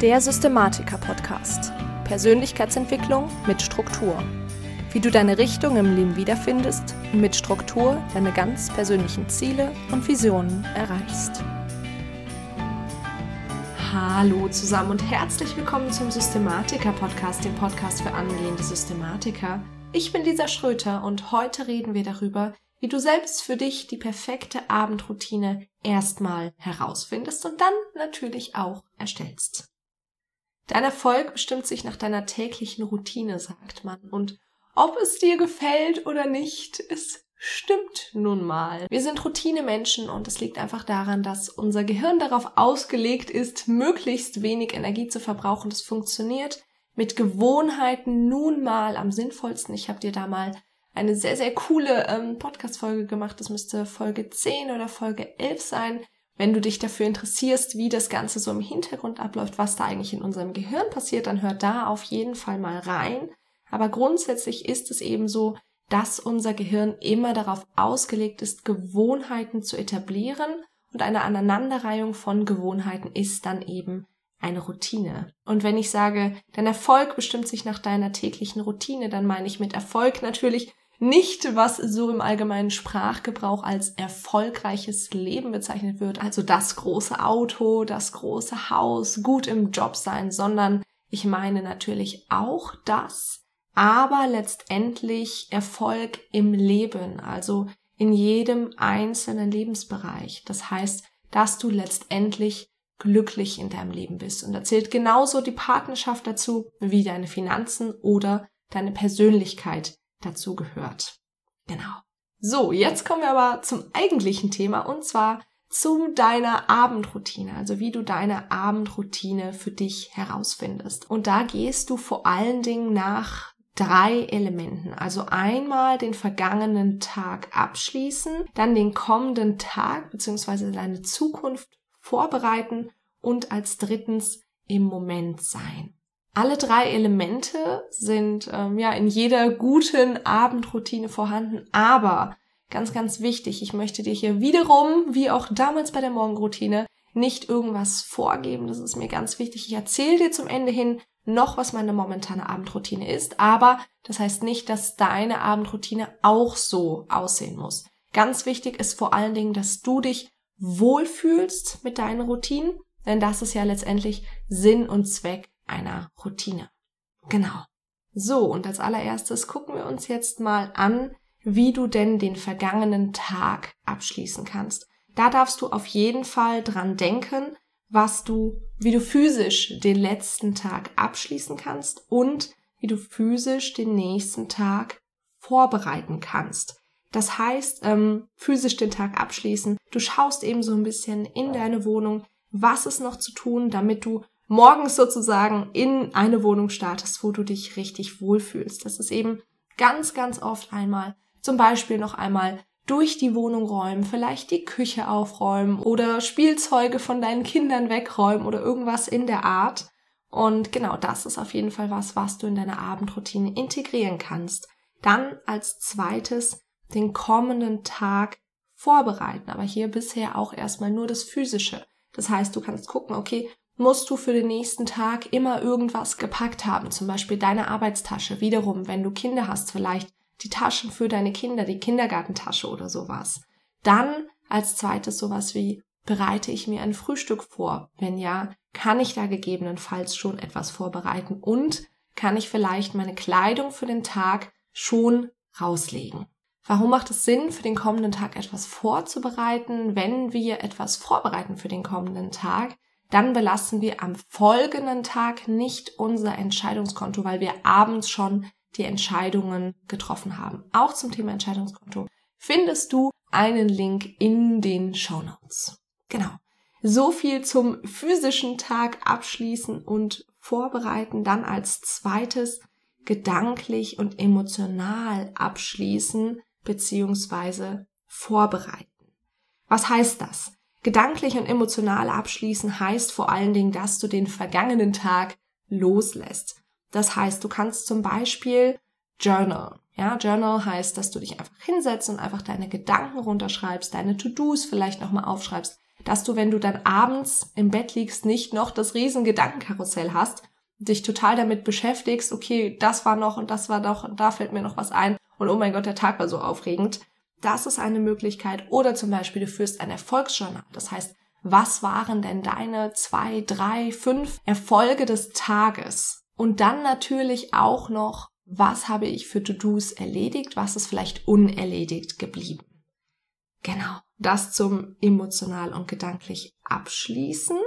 Der Systematiker-Podcast. Persönlichkeitsentwicklung mit Struktur. Wie du deine Richtung im Leben wiederfindest und mit Struktur deine ganz persönlichen Ziele und Visionen erreichst. Hallo zusammen und herzlich willkommen zum Systematiker-Podcast, dem Podcast für angehende Systematiker. Ich bin Lisa Schröter und heute reden wir darüber, wie du selbst für dich die perfekte Abendroutine erstmal herausfindest und dann natürlich auch erstellst. Dein Erfolg bestimmt sich nach deiner täglichen Routine, sagt man. Und ob es dir gefällt oder nicht, es stimmt nun mal. Wir sind Routinemenschen und es liegt einfach daran, dass unser Gehirn darauf ausgelegt ist, möglichst wenig Energie zu verbrauchen. Das funktioniert mit Gewohnheiten nun mal am sinnvollsten. Ich habe dir da mal eine sehr, sehr coole ähm, Podcast-Folge gemacht. Das müsste Folge 10 oder Folge 11 sein wenn du dich dafür interessierst, wie das Ganze so im Hintergrund abläuft, was da eigentlich in unserem Gehirn passiert, dann hör da auf jeden Fall mal rein. Aber grundsätzlich ist es eben so, dass unser Gehirn immer darauf ausgelegt ist, Gewohnheiten zu etablieren und eine Aneinanderreihung von Gewohnheiten ist dann eben eine Routine. Und wenn ich sage, dein Erfolg bestimmt sich nach deiner täglichen Routine, dann meine ich mit Erfolg natürlich nicht, was so im allgemeinen Sprachgebrauch als erfolgreiches Leben bezeichnet wird, also das große Auto, das große Haus, gut im Job sein, sondern ich meine natürlich auch das, aber letztendlich Erfolg im Leben, also in jedem einzelnen Lebensbereich. Das heißt, dass du letztendlich glücklich in deinem Leben bist. Und da zählt genauso die Partnerschaft dazu wie deine Finanzen oder deine Persönlichkeit, dazu gehört. Genau. So, jetzt kommen wir aber zum eigentlichen Thema und zwar zu deiner Abendroutine, also wie du deine Abendroutine für dich herausfindest. Und da gehst du vor allen Dingen nach drei Elementen. Also einmal den vergangenen Tag abschließen, dann den kommenden Tag bzw. deine Zukunft vorbereiten und als drittens im Moment sein. Alle drei Elemente sind ähm, ja in jeder guten Abendroutine vorhanden, aber ganz, ganz wichtig, ich möchte dir hier wiederum, wie auch damals bei der Morgenroutine, nicht irgendwas vorgeben. Das ist mir ganz wichtig. Ich erzähle dir zum Ende hin noch, was meine momentane Abendroutine ist, aber das heißt nicht, dass deine Abendroutine auch so aussehen muss. Ganz wichtig ist vor allen Dingen, dass du dich wohlfühlst mit deinen Routinen, denn das ist ja letztendlich Sinn und Zweck einer Routine. Genau. So, und als allererstes gucken wir uns jetzt mal an, wie du denn den vergangenen Tag abschließen kannst. Da darfst du auf jeden Fall dran denken, was du, wie du physisch den letzten Tag abschließen kannst und wie du physisch den nächsten Tag vorbereiten kannst. Das heißt, ähm, physisch den Tag abschließen. Du schaust eben so ein bisschen in deine Wohnung, was ist noch zu tun, damit du morgens sozusagen in eine Wohnung startest, wo du dich richtig wohlfühlst. Das ist eben ganz, ganz oft einmal zum Beispiel noch einmal durch die Wohnung räumen, vielleicht die Küche aufräumen oder Spielzeuge von deinen Kindern wegräumen oder irgendwas in der Art. Und genau das ist auf jeden Fall was, was du in deine Abendroutine integrieren kannst. Dann als zweites den kommenden Tag vorbereiten, aber hier bisher auch erstmal nur das Physische. Das heißt, du kannst gucken, okay, musst du für den nächsten Tag immer irgendwas gepackt haben, zum Beispiel deine Arbeitstasche. Wiederum, wenn du Kinder hast, vielleicht die Taschen für deine Kinder, die Kindergartentasche oder sowas. Dann als zweites sowas wie, bereite ich mir ein Frühstück vor? Wenn ja, kann ich da gegebenenfalls schon etwas vorbereiten und kann ich vielleicht meine Kleidung für den Tag schon rauslegen? Warum macht es Sinn, für den kommenden Tag etwas vorzubereiten, wenn wir etwas vorbereiten für den kommenden Tag? Dann belasten wir am folgenden Tag nicht unser Entscheidungskonto, weil wir abends schon die Entscheidungen getroffen haben. Auch zum Thema Entscheidungskonto findest du einen Link in den Show Notes. Genau. So viel zum physischen Tag abschließen und vorbereiten. Dann als zweites gedanklich und emotional abschließen beziehungsweise vorbereiten. Was heißt das? Gedanklich und emotional abschließen heißt vor allen Dingen, dass du den vergangenen Tag loslässt. Das heißt, du kannst zum Beispiel Journal. Ja, Journal heißt, dass du dich einfach hinsetzt und einfach deine Gedanken runterschreibst, deine To-Dos vielleicht nochmal aufschreibst. dass du, wenn du dann abends im Bett liegst, nicht noch das riesen Gedankenkarussell hast, dich total damit beschäftigst, okay, das war noch und das war noch und da fällt mir noch was ein und oh mein Gott, der Tag war so aufregend. Das ist eine Möglichkeit. Oder zum Beispiel, du führst ein Erfolgsjournal. Das heißt, was waren denn deine zwei, drei, fünf Erfolge des Tages? Und dann natürlich auch noch, was habe ich für To-Dos erledigt, was ist vielleicht unerledigt geblieben. Genau, das zum emotional und gedanklich abschließen.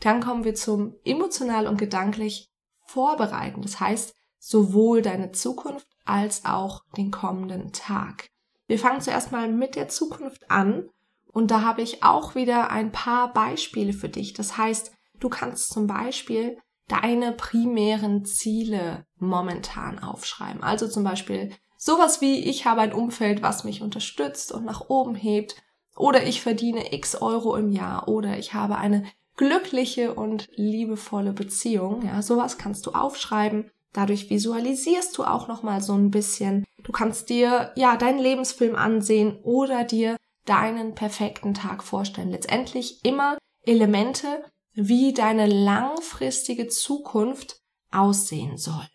Dann kommen wir zum emotional und gedanklich vorbereiten. Das heißt, sowohl deine Zukunft als auch den kommenden Tag. Wir fangen zuerst mal mit der Zukunft an und da habe ich auch wieder ein paar Beispiele für dich. Das heißt, du kannst zum Beispiel deine primären Ziele momentan aufschreiben. Also zum Beispiel sowas wie ich habe ein Umfeld, was mich unterstützt und nach oben hebt oder ich verdiene x Euro im Jahr oder ich habe eine glückliche und liebevolle Beziehung. Ja, sowas kannst du aufschreiben. Dadurch visualisierst du auch noch mal so ein bisschen. Du kannst dir ja deinen Lebensfilm ansehen oder dir deinen perfekten Tag vorstellen. Letztendlich immer Elemente, wie deine langfristige Zukunft aussehen soll.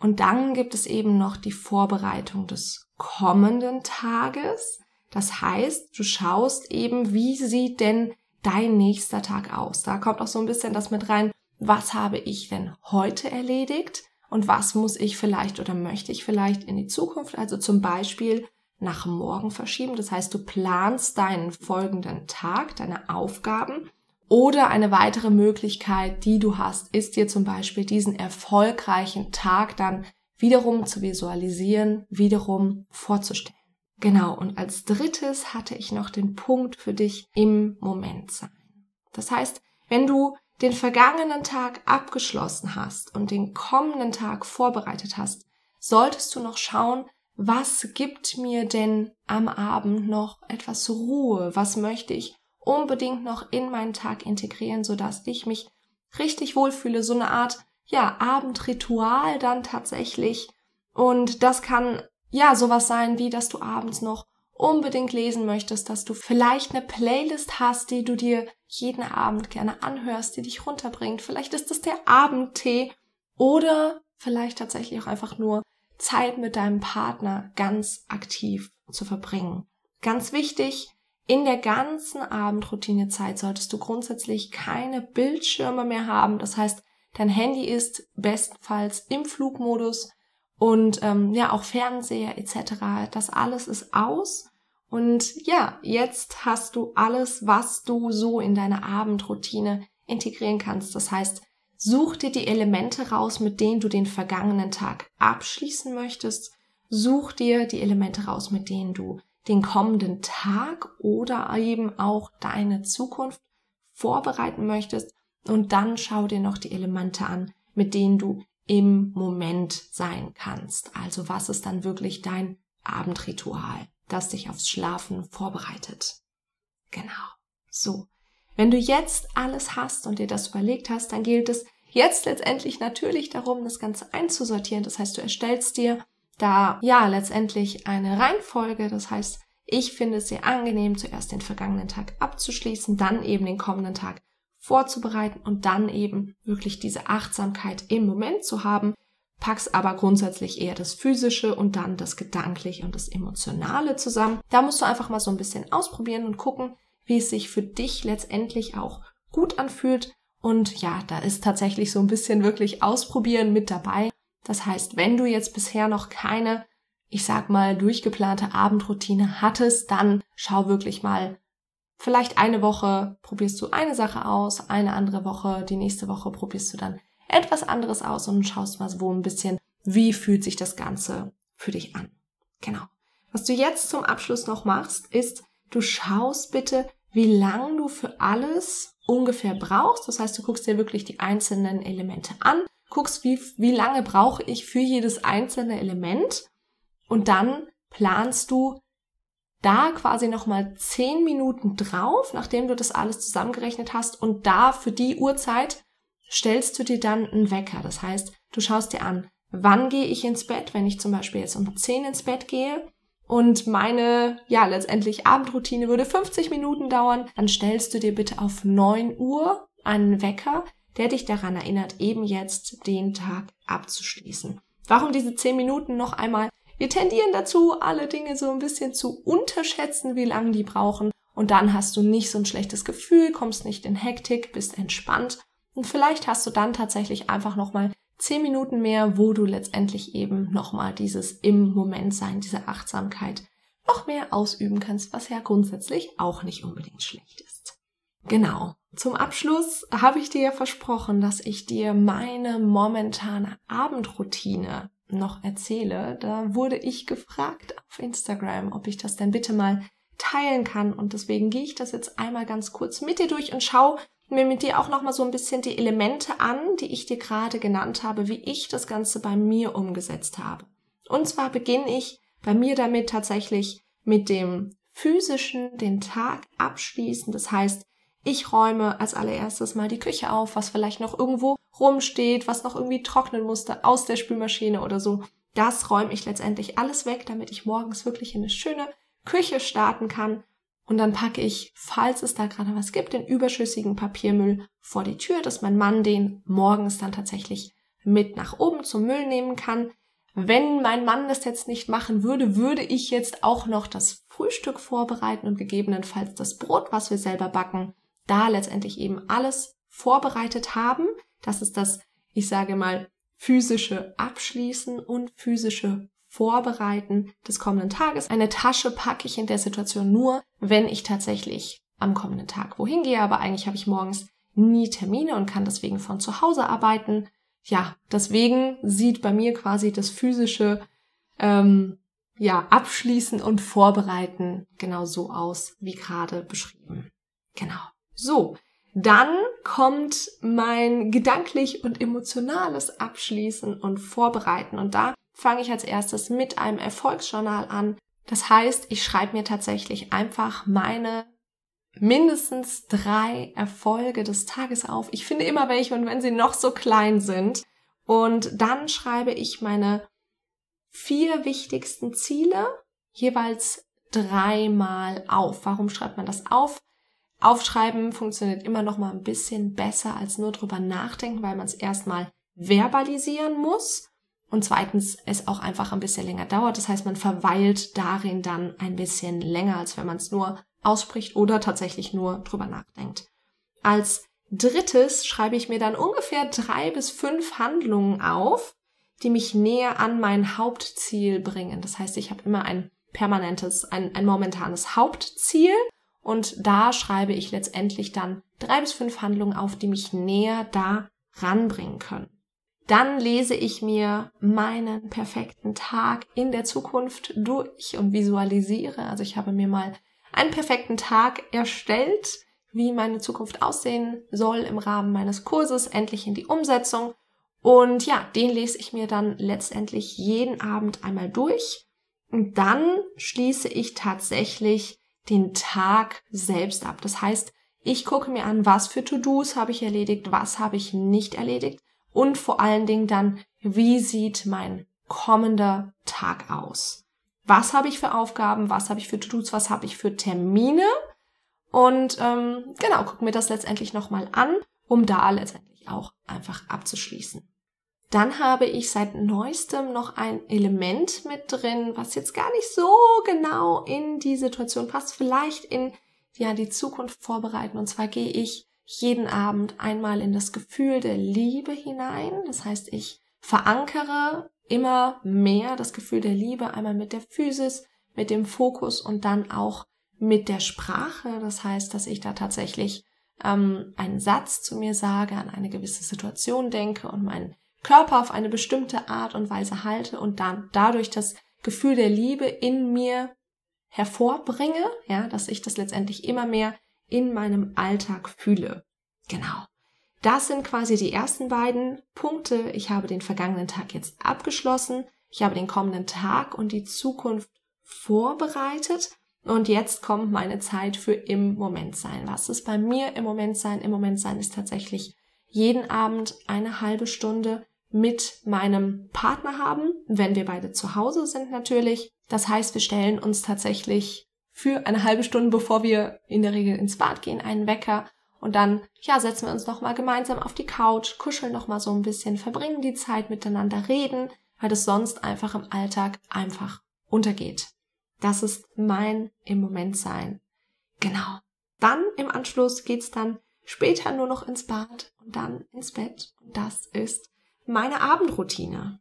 Und dann gibt es eben noch die Vorbereitung des kommenden Tages. Das heißt, du schaust eben, wie sieht denn dein nächster Tag aus? Da kommt auch so ein bisschen das mit rein, was habe ich denn heute erledigt und was muss ich vielleicht oder möchte ich vielleicht in die Zukunft, also zum Beispiel nach morgen verschieben. Das heißt, du planst deinen folgenden Tag, deine Aufgaben oder eine weitere Möglichkeit, die du hast, ist dir zum Beispiel diesen erfolgreichen Tag dann wiederum zu visualisieren, wiederum vorzustellen. Genau, und als drittes hatte ich noch den Punkt für dich im Moment sein. Das heißt, wenn du den vergangenen Tag abgeschlossen hast und den kommenden Tag vorbereitet hast, solltest du noch schauen, was gibt mir denn am Abend noch etwas Ruhe? Was möchte ich unbedingt noch in meinen Tag integrieren, sodass ich mich richtig wohlfühle? So eine Art, ja, Abendritual dann tatsächlich. Und das kann, ja, sowas sein, wie dass du abends noch unbedingt lesen möchtest, dass du vielleicht eine Playlist hast, die du dir jeden Abend gerne anhörst, die dich runterbringt. Vielleicht ist es der Abendtee oder vielleicht tatsächlich auch einfach nur Zeit mit deinem Partner ganz aktiv zu verbringen. Ganz wichtig, in der ganzen Abendroutinezeit solltest du grundsätzlich keine Bildschirme mehr haben. Das heißt, dein Handy ist bestenfalls im Flugmodus und ähm, ja auch Fernseher etc. Das alles ist aus. Und ja, jetzt hast du alles, was du so in deine Abendroutine integrieren kannst. Das heißt, Such dir die Elemente raus, mit denen du den vergangenen Tag abschließen möchtest. Such dir die Elemente raus, mit denen du den kommenden Tag oder eben auch deine Zukunft vorbereiten möchtest. Und dann schau dir noch die Elemente an, mit denen du im Moment sein kannst. Also was ist dann wirklich dein Abendritual, das dich aufs Schlafen vorbereitet? Genau. So. Wenn du jetzt alles hast und dir das überlegt hast, dann gilt es jetzt letztendlich natürlich darum, das Ganze einzusortieren. Das heißt, du erstellst dir da ja letztendlich eine Reihenfolge. Das heißt, ich finde es sehr angenehm, zuerst den vergangenen Tag abzuschließen, dann eben den kommenden Tag vorzubereiten und dann eben wirklich diese Achtsamkeit im Moment zu haben, packst aber grundsätzlich eher das Physische und dann das Gedankliche und das Emotionale zusammen. Da musst du einfach mal so ein bisschen ausprobieren und gucken, wie es sich für dich letztendlich auch gut anfühlt. Und ja, da ist tatsächlich so ein bisschen wirklich ausprobieren mit dabei. Das heißt, wenn du jetzt bisher noch keine, ich sag mal, durchgeplante Abendroutine hattest, dann schau wirklich mal, vielleicht eine Woche probierst du eine Sache aus, eine andere Woche, die nächste Woche probierst du dann etwas anderes aus und schaust mal so ein bisschen, wie fühlt sich das Ganze für dich an. Genau. Was du jetzt zum Abschluss noch machst, ist, du schaust bitte, wie lang du für alles ungefähr brauchst. Das heißt, du guckst dir wirklich die einzelnen Elemente an, guckst, wie, wie lange brauche ich für jedes einzelne Element und dann planst du da quasi nochmal zehn Minuten drauf, nachdem du das alles zusammengerechnet hast und da für die Uhrzeit stellst du dir dann einen Wecker. Das heißt, du schaust dir an, wann gehe ich ins Bett, wenn ich zum Beispiel jetzt um zehn ins Bett gehe und meine, ja, letztendlich Abendroutine würde 50 Minuten dauern, dann stellst du dir bitte auf 9 Uhr einen Wecker, der dich daran erinnert, eben jetzt den Tag abzuschließen. Warum diese 10 Minuten noch einmal? Wir tendieren dazu, alle Dinge so ein bisschen zu unterschätzen, wie lange die brauchen. Und dann hast du nicht so ein schlechtes Gefühl, kommst nicht in Hektik, bist entspannt. Und vielleicht hast du dann tatsächlich einfach nochmal 10 Minuten mehr, wo du letztendlich eben nochmal dieses im Moment sein, diese Achtsamkeit noch mehr ausüben kannst, was ja grundsätzlich auch nicht unbedingt schlecht ist. Genau. Zum Abschluss habe ich dir ja versprochen, dass ich dir meine momentane Abendroutine noch erzähle. Da wurde ich gefragt auf Instagram, ob ich das denn bitte mal teilen kann. Und deswegen gehe ich das jetzt einmal ganz kurz mit dir durch und schau mir mit dir auch nochmal so ein bisschen die Elemente an, die ich dir gerade genannt habe, wie ich das Ganze bei mir umgesetzt habe. Und zwar beginne ich bei mir damit tatsächlich mit dem physischen, den Tag abschließen. Das heißt, ich räume als allererstes mal die Küche auf, was vielleicht noch irgendwo rumsteht, was noch irgendwie trocknen musste aus der Spülmaschine oder so. Das räume ich letztendlich alles weg, damit ich morgens wirklich in eine schöne Küche starten kann. Und dann packe ich, falls es da gerade was gibt, den überschüssigen Papiermüll vor die Tür, dass mein Mann den morgens dann tatsächlich mit nach oben zum Müll nehmen kann. Wenn mein Mann das jetzt nicht machen würde, würde ich jetzt auch noch das Frühstück vorbereiten und gegebenenfalls das Brot, was wir selber backen, da letztendlich eben alles vorbereitet haben. Das ist das, ich sage mal, physische Abschließen und physische Vorbereiten des kommenden Tages. Eine Tasche packe ich in der Situation nur, wenn ich tatsächlich am kommenden Tag wohin gehe, aber eigentlich habe ich morgens nie Termine und kann deswegen von zu Hause arbeiten. Ja, deswegen sieht bei mir quasi das physische ähm, ja abschließen und vorbereiten genau so aus wie gerade beschrieben. Genau. So, dann kommt mein gedanklich und emotionales Abschließen und Vorbereiten. Und da fange ich als erstes mit einem Erfolgsjournal an. Das heißt, ich schreibe mir tatsächlich einfach meine mindestens drei Erfolge des Tages auf. Ich finde immer welche und wenn sie noch so klein sind. Und dann schreibe ich meine vier wichtigsten Ziele jeweils dreimal auf. Warum schreibt man das auf? Aufschreiben funktioniert immer noch mal ein bisschen besser als nur drüber nachdenken, weil man es erstmal verbalisieren muss und zweitens es auch einfach ein bisschen länger dauert. Das heißt, man verweilt darin dann ein bisschen länger, als wenn man es nur ausspricht oder tatsächlich nur drüber nachdenkt. Als drittes schreibe ich mir dann ungefähr drei bis fünf Handlungen auf, die mich näher an mein Hauptziel bringen. Das heißt, ich habe immer ein permanentes, ein, ein momentanes Hauptziel und da schreibe ich letztendlich dann drei bis fünf Handlungen auf, die mich näher da ranbringen können. Dann lese ich mir meinen perfekten Tag in der Zukunft durch und visualisiere. Also ich habe mir mal einen perfekten Tag erstellt, wie meine Zukunft aussehen soll im Rahmen meines Kurses, endlich in die Umsetzung. Und ja, den lese ich mir dann letztendlich jeden Abend einmal durch. Und dann schließe ich tatsächlich den Tag selbst ab. Das heißt, ich gucke mir an, was für To-Dos habe ich erledigt, was habe ich nicht erledigt und vor allen Dingen dann, wie sieht mein kommender Tag aus? Was habe ich für Aufgaben, was habe ich für To-Dos, was habe ich für Termine? Und ähm, genau, gucke mir das letztendlich nochmal an, um da letztendlich auch einfach abzuschließen. Dann habe ich seit neuestem noch ein Element mit drin, was jetzt gar nicht so genau in die Situation passt, vielleicht in ja, die Zukunft vorbereiten. Und zwar gehe ich jeden Abend einmal in das Gefühl der Liebe hinein. Das heißt, ich verankere immer mehr das Gefühl der Liebe, einmal mit der Physis, mit dem Fokus und dann auch mit der Sprache. Das heißt, dass ich da tatsächlich ähm, einen Satz zu mir sage, an eine gewisse Situation denke und meinen Körper auf eine bestimmte Art und Weise halte und dann dadurch das Gefühl der Liebe in mir hervorbringe, ja, dass ich das letztendlich immer mehr in meinem Alltag fühle. Genau. Das sind quasi die ersten beiden Punkte. Ich habe den vergangenen Tag jetzt abgeschlossen. Ich habe den kommenden Tag und die Zukunft vorbereitet. Und jetzt kommt meine Zeit für im Moment sein. Was ist bei mir im Moment sein? Im Moment sein ist tatsächlich jeden Abend eine halbe Stunde mit meinem Partner haben, wenn wir beide zu Hause sind natürlich. Das heißt, wir stellen uns tatsächlich für eine halbe Stunde, bevor wir in der Regel ins Bad gehen, einen Wecker und dann, ja, setzen wir uns nochmal gemeinsam auf die Couch, kuscheln nochmal so ein bisschen, verbringen die Zeit miteinander, reden, weil das sonst einfach im Alltag einfach untergeht. Das ist mein im Moment sein. Genau. Dann im Anschluss geht's dann später nur noch ins Bad und dann ins Bett. Und das ist meine Abendroutine.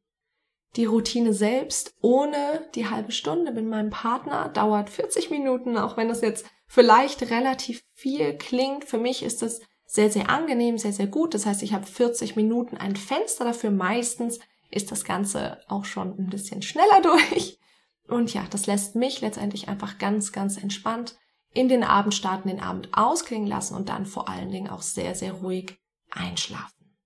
Die Routine selbst ohne die halbe Stunde mit meinem Partner dauert 40 Minuten, auch wenn das jetzt vielleicht relativ viel klingt. Für mich ist es sehr, sehr angenehm, sehr, sehr gut. Das heißt, ich habe 40 Minuten ein Fenster dafür. Meistens ist das Ganze auch schon ein bisschen schneller durch. Und ja, das lässt mich letztendlich einfach ganz, ganz entspannt in den Abend starten, den Abend ausklingen lassen und dann vor allen Dingen auch sehr, sehr ruhig einschlafen.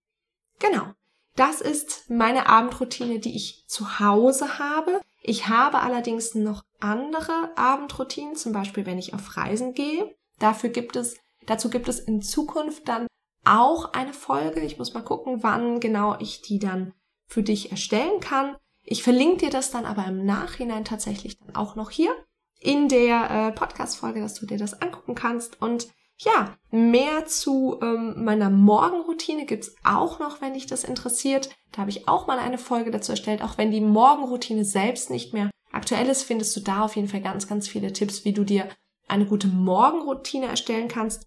Genau. Das ist meine Abendroutine, die ich zu Hause habe. Ich habe allerdings noch andere Abendroutinen, zum Beispiel wenn ich auf Reisen gehe. Dafür gibt es, dazu gibt es in Zukunft dann auch eine Folge. Ich muss mal gucken, wann genau ich die dann für dich erstellen kann. Ich verlinke dir das dann aber im Nachhinein tatsächlich dann auch noch hier in der äh, Podcast-Folge, dass du dir das angucken kannst. Und ja, mehr zu ähm, meiner Morgenroutine gibt's auch noch, wenn dich das interessiert. Da habe ich auch mal eine Folge dazu erstellt. Auch wenn die Morgenroutine selbst nicht mehr aktuell ist, findest du da auf jeden Fall ganz, ganz viele Tipps, wie du dir eine gute Morgenroutine erstellen kannst.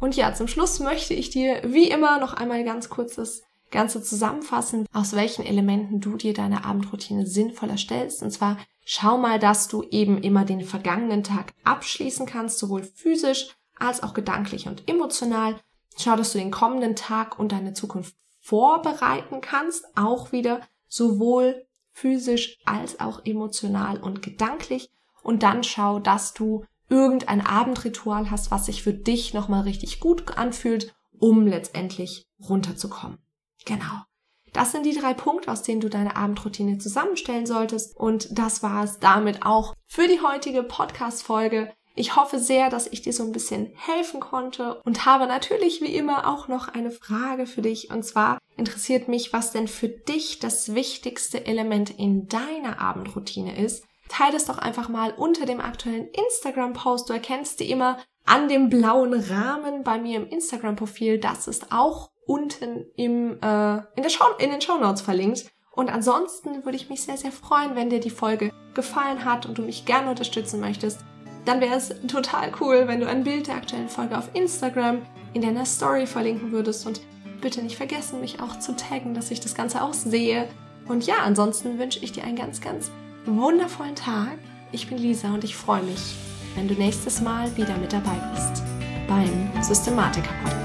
Und ja, zum Schluss möchte ich dir wie immer noch einmal ganz kurz das Ganze zusammenfassen, aus welchen Elementen du dir deine Abendroutine sinnvoll erstellst. Und zwar schau mal, dass du eben immer den vergangenen Tag abschließen kannst, sowohl physisch als auch gedanklich und emotional. Schau, dass du den kommenden Tag und deine Zukunft vorbereiten kannst, auch wieder sowohl physisch als auch emotional und gedanklich. Und dann schau, dass du irgendein Abendritual hast, was sich für dich nochmal richtig gut anfühlt, um letztendlich runterzukommen. Genau. Das sind die drei Punkte, aus denen du deine Abendroutine zusammenstellen solltest. Und das war es damit auch für die heutige Podcast-Folge. Ich hoffe sehr, dass ich dir so ein bisschen helfen konnte und habe natürlich wie immer auch noch eine Frage für dich. Und zwar interessiert mich, was denn für dich das wichtigste Element in deiner Abendroutine ist. Teile es doch einfach mal unter dem aktuellen Instagram-Post. Du erkennst die immer an dem blauen Rahmen bei mir im Instagram-Profil. Das ist auch unten im, äh, in, der Show, in den Show Notes verlinkt. Und ansonsten würde ich mich sehr, sehr freuen, wenn dir die Folge gefallen hat und du mich gerne unterstützen möchtest dann wäre es total cool, wenn du ein Bild der aktuellen Folge auf Instagram in deiner Story verlinken würdest und bitte nicht vergessen, mich auch zu taggen, dass ich das Ganze auch sehe. Und ja, ansonsten wünsche ich dir einen ganz, ganz wundervollen Tag. Ich bin Lisa und ich freue mich, wenn du nächstes Mal wieder mit dabei bist beim Systematiker Podcast.